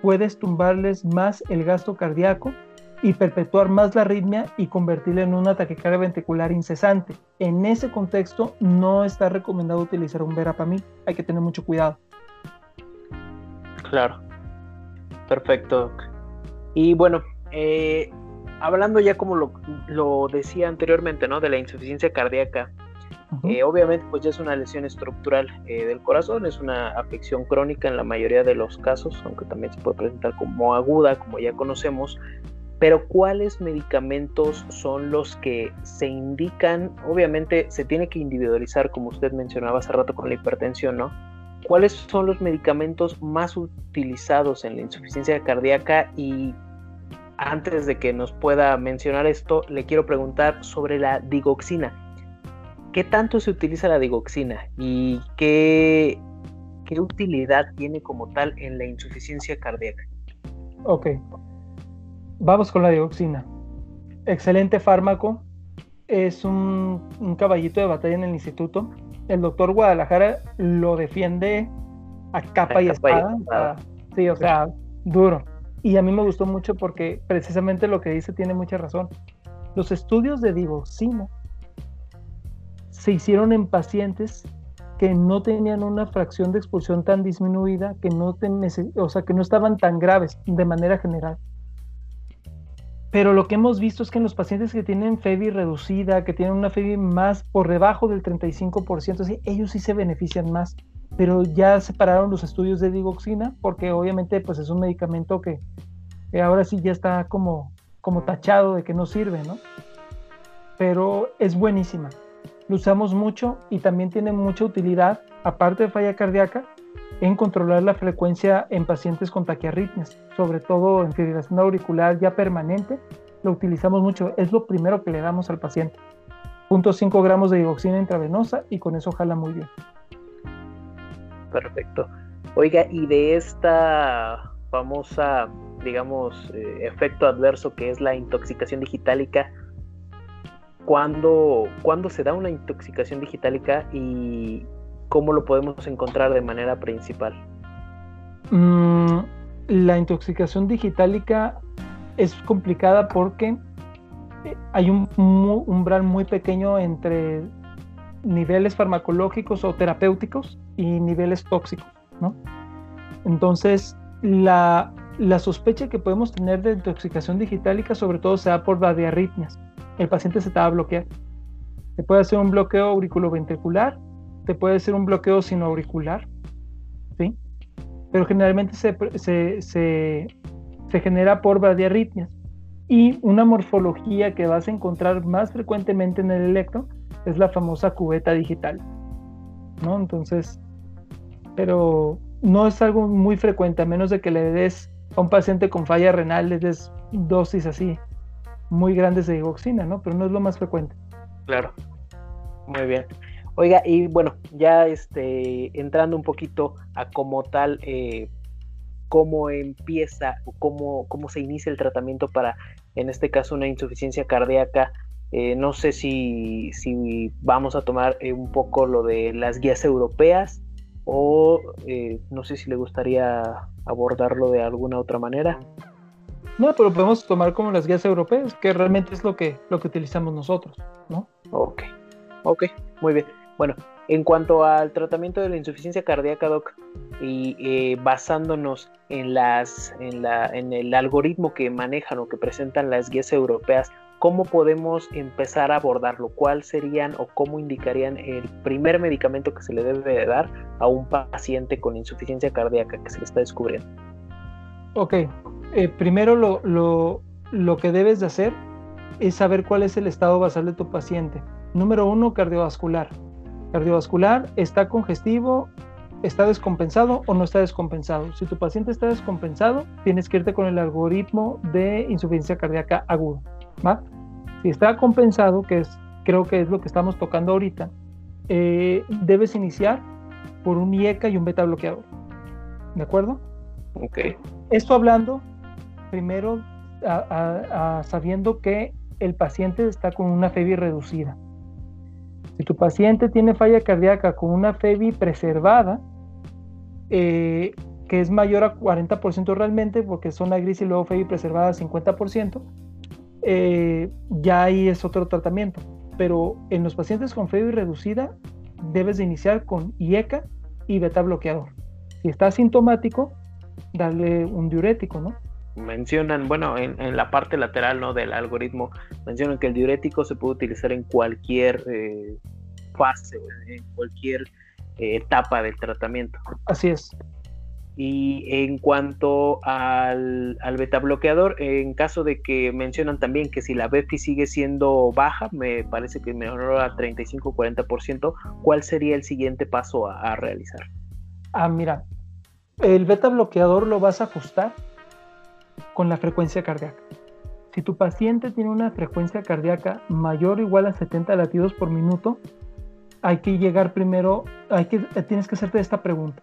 puedes tumbarles más el gasto cardíaco y perpetuar más la arritmia y convertirla en una taquicardia ventricular incesante. En ese contexto no está recomendado utilizar un verapamil, hay que tener mucho cuidado. Claro, perfecto. Y bueno, eh, hablando ya como lo, decía anteriormente, ¿no? De la insuficiencia cardíaca, eh, obviamente pues ya es una lesión estructural eh, del corazón, es una afección crónica en la mayoría de los casos, aunque también se puede presentar como aguda, como ya conocemos, pero ¿cuáles medicamentos son los que se indican? Obviamente se tiene que individualizar, como usted mencionaba hace rato con la hipertensión, ¿no? ¿Cuáles son los medicamentos más utilizados en la insuficiencia cardíaca y antes de que nos pueda mencionar esto, le quiero preguntar sobre la digoxina. ¿Qué tanto se utiliza la digoxina y qué, qué utilidad tiene como tal en la insuficiencia cardíaca? Ok, vamos con la digoxina. Excelente fármaco, es un, caballito de batalla en el instituto. El doctor Guadalajara lo defiende a capa, y, espada. Sí, o sea, duro. Y a mí me gustó mucho porque precisamente lo que dice tiene mucha razón. Los estudios de digoxina se hicieron en pacientes que no tenían una fracción de expulsión tan disminuida, que no, o sea, que no estaban tan graves de manera general. Pero lo que hemos visto es que en los pacientes que tienen FEBI reducida, que tienen una FEBI más por debajo del 35%, ellos sí se benefician más. Pero ya separaron los estudios de digoxina porque obviamente pues es un medicamento que, que ahora sí ya está como, como tachado de que no sirve, ¿no? Pero es buenísima lo usamos mucho y también tiene mucha utilidad, aparte de falla cardíaca, en controlar la frecuencia en pacientes con taquiarritmias, sobre todo en fibrilación auricular ya permanente, lo utilizamos mucho, es lo primero que le damos al paciente. 0.5 gramos de digoxina intravenosa y con eso jala muy bien. Perfecto. Oiga, y de esta famosa, digamos, eh, efecto adverso que es la intoxicación digitálica, cuándo, se da una intoxicación digitálica y cómo lo podemos encontrar de manera principal. Mm, la intoxicación digitálica es complicada porque eh, hay un, umbral muy pequeño entre niveles farmacológicos o terapéuticos y niveles tóxicos, ¿no? Entonces, la, la sospecha que podemos tener de intoxicación digitálica sobre todo se da por radiarritmias el paciente se te va a bloquear. Te puede hacer un bloqueo auriculoventricular, te puede hacer un bloqueo sinoauricular, ¿sí? Pero generalmente se, se, se, genera por bradiarritmias. Y una morfología que vas a encontrar más frecuentemente en el electro es la famosa cubeta digital, ¿no? Entonces, pero no es algo muy frecuente, a menos de que le des a un paciente con falla renal, le des dosis así muy grandes de digoxina, ¿no? Pero no es lo más frecuente. Claro. Muy bien. Oiga, y bueno, ya este, entrando un poquito a como tal, eh, cómo empieza o cómo, cómo se inicia el tratamiento para, en este caso, una insuficiencia cardíaca. Eh, no sé si, si, vamos a tomar eh, un poco lo de las guías europeas o no sé si le gustaría abordarlo de alguna otra manera. No, pero podemos tomar como las guías europeas, que realmente es lo que, lo que utilizamos nosotros, ¿no? Ok, ok, muy bien. Bueno, en cuanto al tratamiento de la insuficiencia cardíaca, Doc, y eh, basándonos en, las, en, la, en el algoritmo que manejan o que presentan las guías europeas, ¿cómo podemos empezar a abordarlo? ¿Cuál serían o cómo indicarían el primer medicamento que se le debe de dar a un paciente con insuficiencia cardíaca que se le está descubriendo? Ok, eh, primero lo, que debes de hacer es saber cuál es el estado basal de tu paciente. Número uno, cardiovascular. Cardiovascular, ¿está congestivo, está descompensado o no está descompensado? Si tu paciente está descompensado, tienes que irte con el algoritmo de insuficiencia cardíaca aguda. Si está compensado, que es, creo que es lo que estamos tocando ahorita, eh, debes iniciar por un IECA y un beta bloqueador. ¿De acuerdo? Ok. Esto hablando primero sabiendo que el paciente está con una FEBI reducida. Si tu paciente tiene falla cardíaca con una FEBI preservada, eh, que es mayor a 40% realmente, porque zona gris y luego FEBI preservada 50%, eh, ya ahí es otro tratamiento. Pero en los pacientes con FEBI reducida, debes de iniciar con IECA y beta bloqueador. Si está asintomático, darle un diurético, ¿no? mencionan, bueno, en, la parte lateral ¿no? del algoritmo, mencionan que el diurético se puede utilizar en cualquier eh, fase, en cualquier eh, etapa del tratamiento. Así es. Y en cuanto al, al beta bloqueador, en caso de que mencionan también que si la BEFI sigue siendo baja, me parece que mejoró a 35-40%, ¿cuál sería el siguiente paso a, a realizar? Ah, mira, el beta bloqueador lo vas a ajustar con la frecuencia cardíaca. Si tu paciente tiene una frecuencia cardíaca mayor o igual a 70 latidos por minuto, hay que llegar primero, hay que, tienes que hacerte esta pregunta.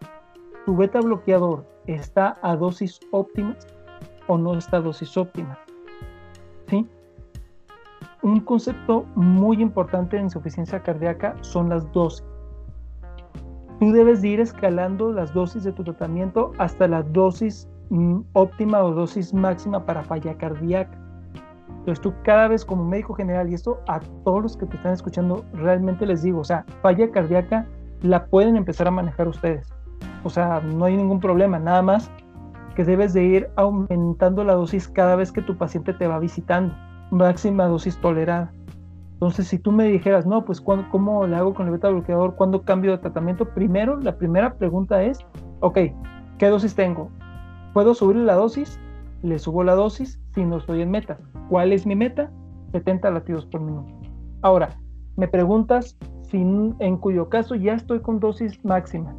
¿Tu beta bloqueador está a dosis óptimas o no está a dosis óptima? ¿Sí? Un concepto muy importante en insuficiencia cardíaca son las dosis. Tú debes de ir escalando las dosis de tu tratamiento hasta la dosis Mm, óptima o dosis máxima para falla cardíaca. Entonces tú cada vez como médico general, y esto a todos los que te están escuchando, realmente les digo, o sea, falla cardíaca la pueden empezar a manejar ustedes. O sea, no hay ningún problema, nada más que debes de ir aumentando la dosis cada vez que tu paciente te va visitando, máxima dosis tolerada. Entonces, si tú me dijeras, no, pues ¿cómo le hago con el beta bloqueador? ¿Cuándo cambio de tratamiento? Primero, la primera pregunta es, ok, ¿qué dosis tengo? ¿Puedo subirle la dosis? Le subo la dosis si no estoy en meta. ¿Cuál es mi meta? 70 latidos por minuto. Ahora, me preguntas si en cuyo caso ya estoy con dosis máxima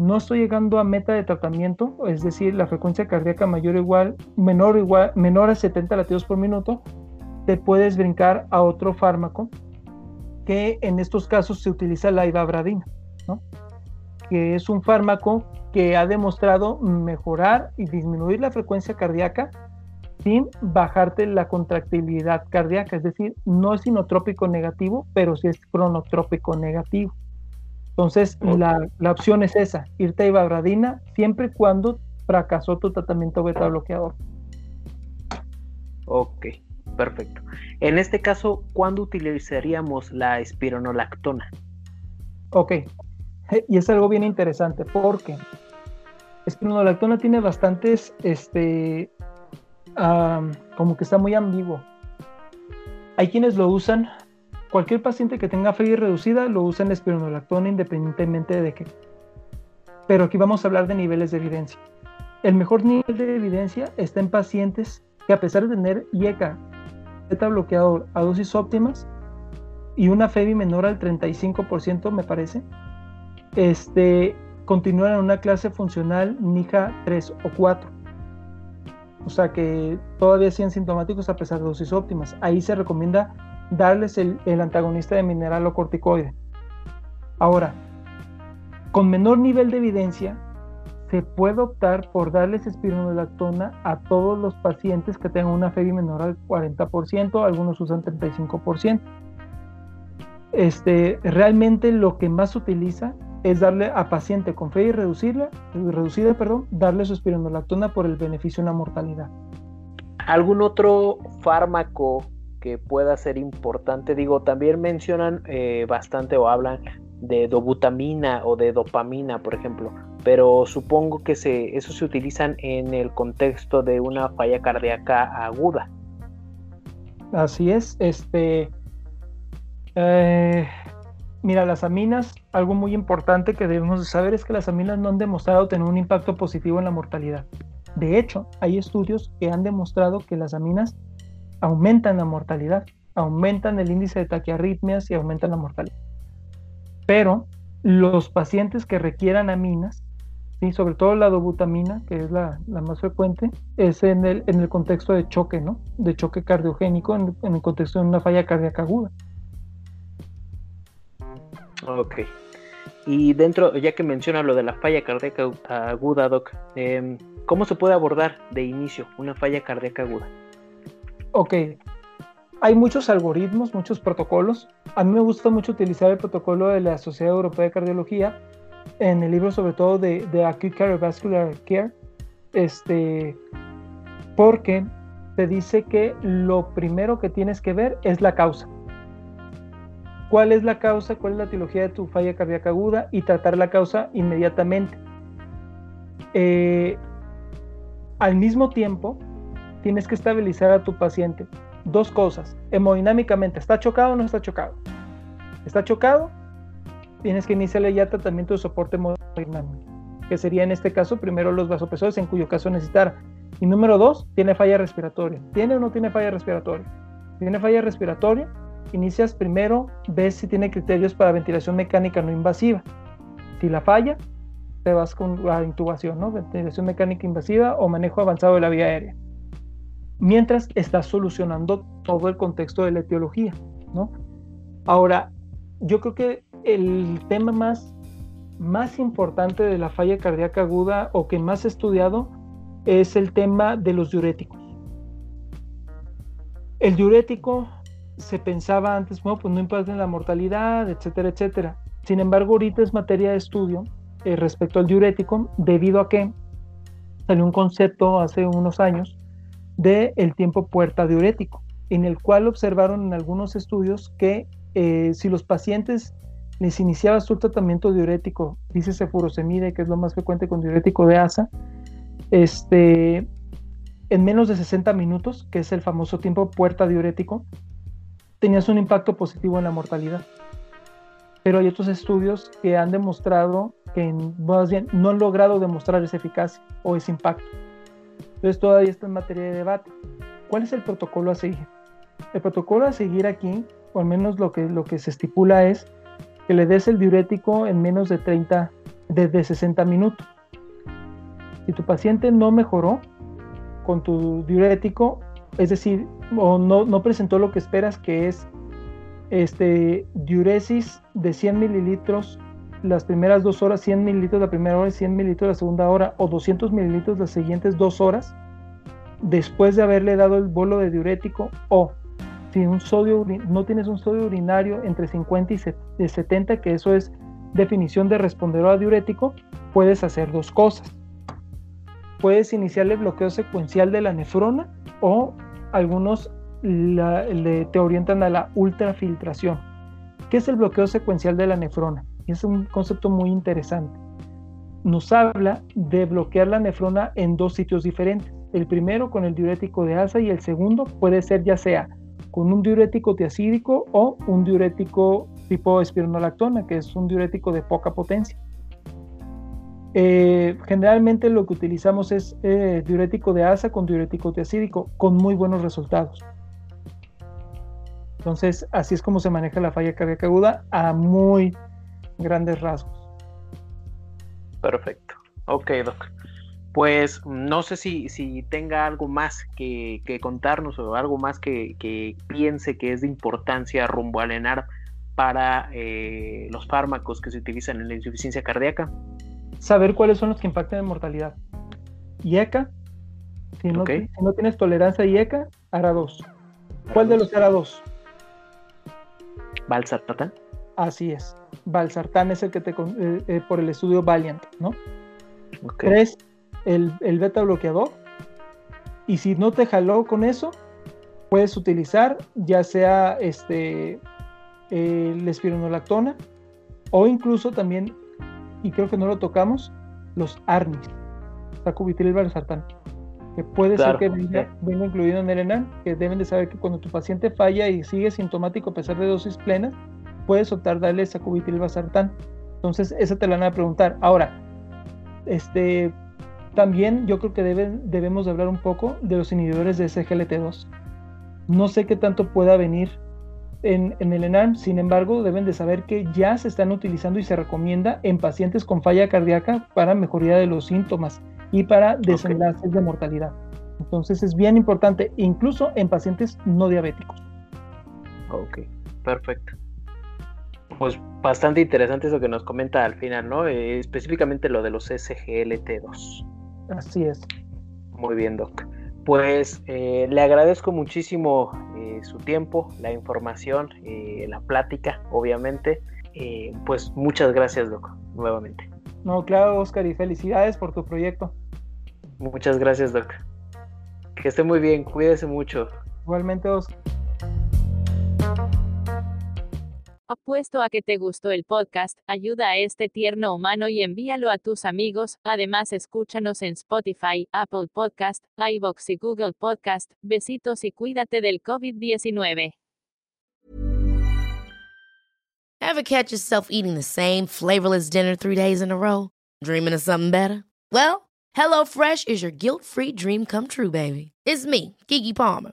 no estoy llegando a meta de tratamiento, es decir, la frecuencia cardíaca mayor o igual, menor igual, menor a 70 latidos por minuto, te puedes brincar a otro fármaco que en estos casos se utiliza la ibabradina, que es un fármaco que ha demostrado mejorar y disminuir la frecuencia cardíaca sin bajarte la contractibilidad cardíaca, es decir, no es inotrópico negativo, pero sí es cronotrópico negativo. Entonces, la, opción es esa, irte a ibabradina siempre y cuando fracasó tu tratamiento beta bloqueador. Ok, perfecto. En este caso, ¿cuándo utilizaríamos la espironolactona? Ok, y es algo bien interesante porque espironolactona tiene bastantes, este, como que está muy ambiguo. Hay quienes lo usan Cualquier paciente que tenga fe reducida lo usa en espironolactona independientemente de qué. Pero aquí vamos a hablar de niveles de evidencia. El mejor nivel de evidencia está en pacientes que a pesar de tener IECA, beta bloqueador a dosis óptimas y una FEBI menor al 35% me parece, este, continúan en una clase funcional NIJA 3 o 4. O sea que todavía siguen sintomáticos a pesar de dosis óptimas. Ahí se recomienda darles el, antagonista de mineral o corticoide. Ahora, con menor nivel de evidencia, se puede optar por darles espironolactona a todos los pacientes que tengan una FEBI menor al 40%, algunos usan 35%. Este, realmente lo que más se utiliza es darle a paciente con FEBI reducida, reducida perdón, darle su espironolactona por el beneficio en la mortalidad. ¿Algún otro fármaco que pueda ser importante. Digo, también mencionan eh, bastante o hablan de dobutamina o de dopamina, por ejemplo, pero supongo que se, eso se utilizan en el contexto de una falla cardíaca aguda. Así es, este, eh, mira, las aminas, algo muy importante que debemos saber es que las aminas no han demostrado tener un impacto positivo en la mortalidad. De hecho, hay estudios que han demostrado que las aminas aumentan la mortalidad, aumentan el índice de taquiarritmias y aumentan la mortalidad. Pero los pacientes que requieran aminas, ¿sí? sobre todo la dobutamina, que es la, más frecuente, es en el, en el contexto de choque, ¿no? De choque cardiogénico, en, el contexto de una falla cardíaca aguda. Ok. Y dentro, ya que menciona lo de la falla cardíaca aguda, Doc, em, ¿cómo se puede abordar de inicio una falla cardíaca aguda? Ok, hay muchos algoritmos, muchos protocolos. A mí me gusta mucho utilizar el protocolo de la Sociedad Europea de Cardiología en el libro sobre todo de, de Acute Cardiovascular Care, este, porque te dice que lo primero que tienes que ver es la causa. ¿Cuál es la causa? ¿Cuál es la etiología de tu falla cardíaca aguda? Y tratar la causa inmediatamente. Eh, al mismo tiempo, tienes que estabilizar a tu paciente. Dos cosas, hemodinámicamente, ¿está chocado o no está chocado? ¿Está chocado? Tienes que iniciarle ya tratamiento de soporte hemodinámico, que sería en este caso primero los vasopresores, en cuyo caso necesitar. Y número dos, tiene falla respiratoria. ¿Tiene o no tiene falla respiratoria? ¿Tiene falla respiratoria? Inicias primero, ves si tiene criterios para ventilación mecánica no invasiva. Si la falla, te vas con la intubación, ¿no? Ventilación mecánica invasiva o manejo avanzado de la vía aérea mientras estás solucionando todo el contexto de la etiología, ¿no? Ahora, yo creo que el tema más, más importante de la falla cardíaca aguda o que más estudiado es el tema de los diuréticos. El diurético se pensaba antes, bueno, pues no impacta en la mortalidad, etcétera, etcétera. Sin embargo, ahorita es materia de estudio eh, respecto al diurético, debido a que salió un concepto hace unos años del el tiempo puerta diurético, en el cual observaron en algunos estudios que eh, si los pacientes les iniciabas tu tratamiento diurético, dice furosemide, que es lo más frecuente con diurético de asa, este, en menos de 60 minutos, que es el famoso tiempo puerta diurético, tenías un impacto positivo en la mortalidad. Pero hay otros estudios que han demostrado que bien, no han logrado demostrar esa eficacia o ese impacto. Entonces todavía está en materia de debate. ¿Cuál es el protocolo a seguir? El protocolo a seguir aquí, o al menos lo que, lo que se estipula es que le des el diurético en menos de 30, de 60 minutos. Si tu paciente no mejoró con tu diurético, es decir, no, no presentó lo que esperas, que es este, diuresis de 100 mililitros las primeras dos horas, 100 mililitros la primera hora y 100 mililitros la segunda hora, o 200 mililitros las siguientes dos horas, después de haberle dado el bolo de diurético, o si un sodio, no tienes un sodio urinario entre 50 y 70, que eso es definición de respondedor a diurético, puedes hacer dos cosas. Puedes iniciar el bloqueo secuencial de la nefrona o algunos te orientan a la ultrafiltración. ¿Qué es el bloqueo secuencial de la nefrona? Es un concepto muy interesante. Nos habla de bloquear la nefrona en dos sitios diferentes. El primero con el diurético de asa y el segundo puede ser ya sea con un diurético tiacídico o un diurético tipo espironolactona, que es un diurético de poca potencia. Eh, generalmente lo que utilizamos es eh, diurético de asa con diurético tiacídico, con muy buenos resultados. Entonces, así es como se maneja la falla cardíaca aguda a muy grandes rasgos. Perfecto. Ok, doc. Pues no sé si, si tenga algo más que, contarnos o algo más que, piense que es de importancia rumbo al ENAR para eh, los fármacos que se utilizan en la insuficiencia cardíaca. Saber cuáles son los que impactan en mortalidad. IECA, si no, si no tienes tolerancia a IECA, ARA2. ¿Cuál de los ARA2? Valsartán. Así es. Valsartán es el que te eh, eh, por el estudio Valiant, ¿no? Tres, el, beta bloqueador. Y si no te jaló con eso, puedes utilizar ya sea este el espironolactona o incluso también, y creo que no lo tocamos, los ARNIS, sacubitril valsartán, que puede ser que venga, incluido en el ENAN, que deben de saber que cuando tu paciente falla y sigue sintomático a pesar de dosis plenas, puedes optar darle sacubitril valsartán. Entonces, esa te la van a preguntar. Ahora, este, también yo creo que debemos hablar un poco de los inhibidores de SGLT2. No sé qué tanto pueda venir en, el ENAM, sin embargo, deben de saber que ya se están utilizando y se recomienda en pacientes con falla cardíaca para mejoría de los síntomas y para desenlaces de mortalidad. Entonces es bien importante, incluso en pacientes no diabéticos. Ok, perfecto. Pues bastante interesante eso que nos comenta al final, ¿no? Eh, específicamente lo de los SGLT2. Así es. Muy bien, Doc. Pues eh, le agradezco muchísimo eh, su tiempo, la información, eh, la plática, obviamente. pues muchas gracias, Doc, nuevamente. No, claro, Oscar, y felicidades por tu proyecto. Muchas gracias, Doc. Que esté muy bien, cuídese mucho. Igualmente, Oscar. Apuesto a que te gustó el podcast, ayuda a este tierno humano y envíalo a tus amigos. Además, escúchanos en Spotify, Apple Podcast, iBox y Google Podcast. Besitos y cuídate del COVID-19. Ever catch yourself eating the same flavorless dinner three days in a row? Dreaming of something better? Well, HelloFresh is your guilt-free dream come true, baby. It's me, Kiki Palmer.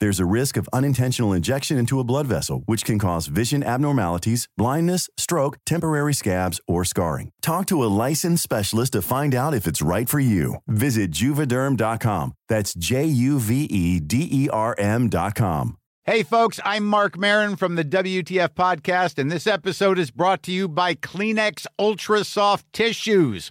There's a risk of unintentional injection into a blood vessel, which can cause vision abnormalities, blindness, stroke, temporary scabs, or scarring. Talk to a licensed specialist to find out if it's right for you. Visit juvederm.com. That's J U V E D E R M.com. Hey, folks, I'm Mark Marin from the WTF Podcast, and this episode is brought to you by Kleenex Ultra Soft Tissues,